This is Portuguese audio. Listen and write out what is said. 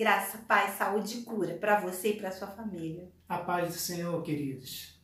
Graça, paz, saúde e cura para você e para sua família. A paz do Senhor, queridos.